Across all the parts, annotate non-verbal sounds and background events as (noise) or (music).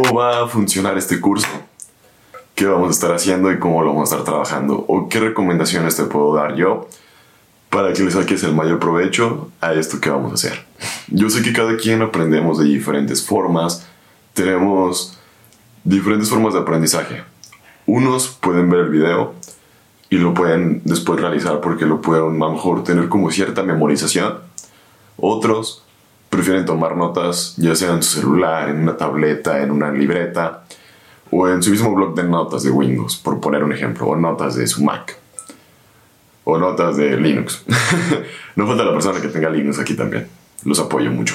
va a funcionar este curso, qué vamos a estar haciendo y cómo lo vamos a estar trabajando, o qué recomendaciones te puedo dar yo para que le saques el mayor provecho a esto que vamos a hacer. Yo sé que cada quien aprendemos de diferentes formas, tenemos diferentes formas de aprendizaje. Unos pueden ver el video y lo pueden después realizar porque lo pueden a lo mejor tener como cierta memorización. Otros prefieren tomar notas ya sea en su celular, en una tableta, en una libreta o en su mismo blog de notas de Windows, por poner un ejemplo, o notas de su Mac o notas de Linux. (laughs) no falta la persona que tenga Linux aquí también. Los apoyo mucho.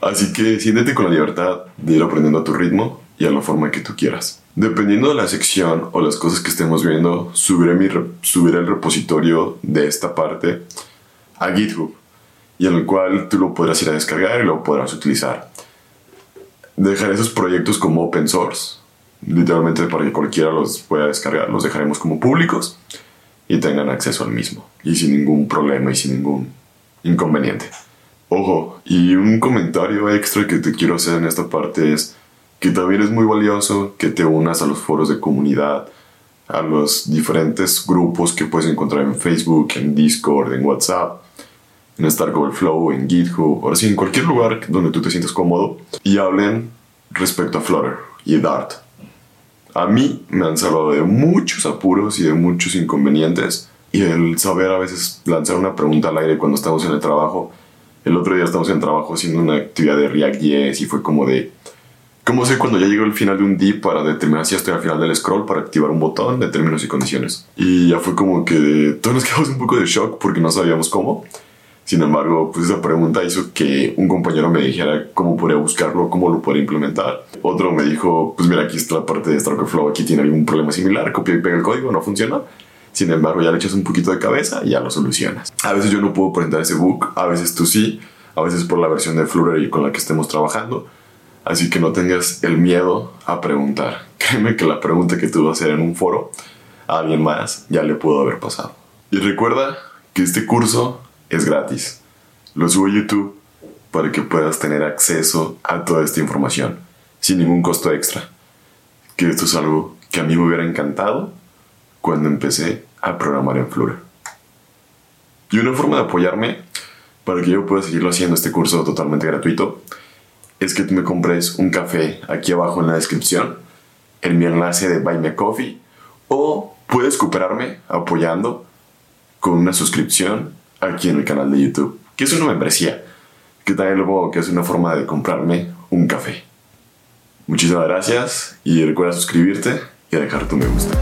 Así que siéntete con la libertad de ir aprendiendo a tu ritmo y a la forma que tú quieras. Dependiendo de la sección o las cosas que estemos viendo, subiré, mi subiré el repositorio de esta parte a GitHub y en el cual tú lo podrás ir a descargar y lo podrás utilizar. Dejaré esos proyectos como open source, literalmente para que cualquiera los pueda descargar. Los dejaremos como públicos y tengan acceso al mismo y sin ningún problema y sin ningún inconveniente. Ojo, y un comentario extra que te quiero hacer en esta parte es que también es muy valioso que te unas a los foros de comunidad, a los diferentes grupos que puedes encontrar en Facebook, en Discord, en WhatsApp, en Stark Overflow, en GitHub, o así en cualquier lugar donde tú te sientas cómodo y hablen respecto a Flutter y Dart. A mí me han salvado de muchos apuros y de muchos inconvenientes y el saber a veces lanzar una pregunta al aire cuando estamos en el trabajo. El otro día estamos en el trabajo haciendo una actividad de React.js y fue como de ¿Cómo sé cuando ya llegó el final de un div para determinar si estoy al final del scroll para activar un botón de términos y condiciones? Y ya fue como que todos nos quedamos un poco de shock porque no sabíamos cómo. Sin embargo, pues esa pregunta hizo que un compañero me dijera cómo podría buscarlo, cómo lo podría implementar. Otro me dijo, pues mira, aquí está la parte de Stark Flow, aquí tiene algún problema similar, copia y pega el código, no funciona. Sin embargo, ya le echas un poquito de cabeza y ya lo solucionas. A veces yo no puedo presentar ese book, a veces tú sí, a veces por la versión de Flutter y con la que estemos trabajando Así que no tengas el miedo a preguntar. (laughs) Créeme que la pregunta que tú vas a hacer en un foro a alguien más ya le pudo haber pasado. Y recuerda que este curso es gratis. Lo subo a YouTube para que puedas tener acceso a toda esta información sin ningún costo extra. Que esto es algo que a mí me hubiera encantado cuando empecé a programar en Flutter. Y una forma de apoyarme para que yo pueda seguirlo haciendo este curso totalmente gratuito es que tú me compres un café aquí abajo en la descripción, en mi enlace de Buy Me Coffee, o puedes cooperarme apoyando con una suscripción aquí en el canal de YouTube, que es una membresía, que también lo pongo que es una forma de comprarme un café. Muchísimas gracias y recuerda suscribirte y dejar tu me gusta.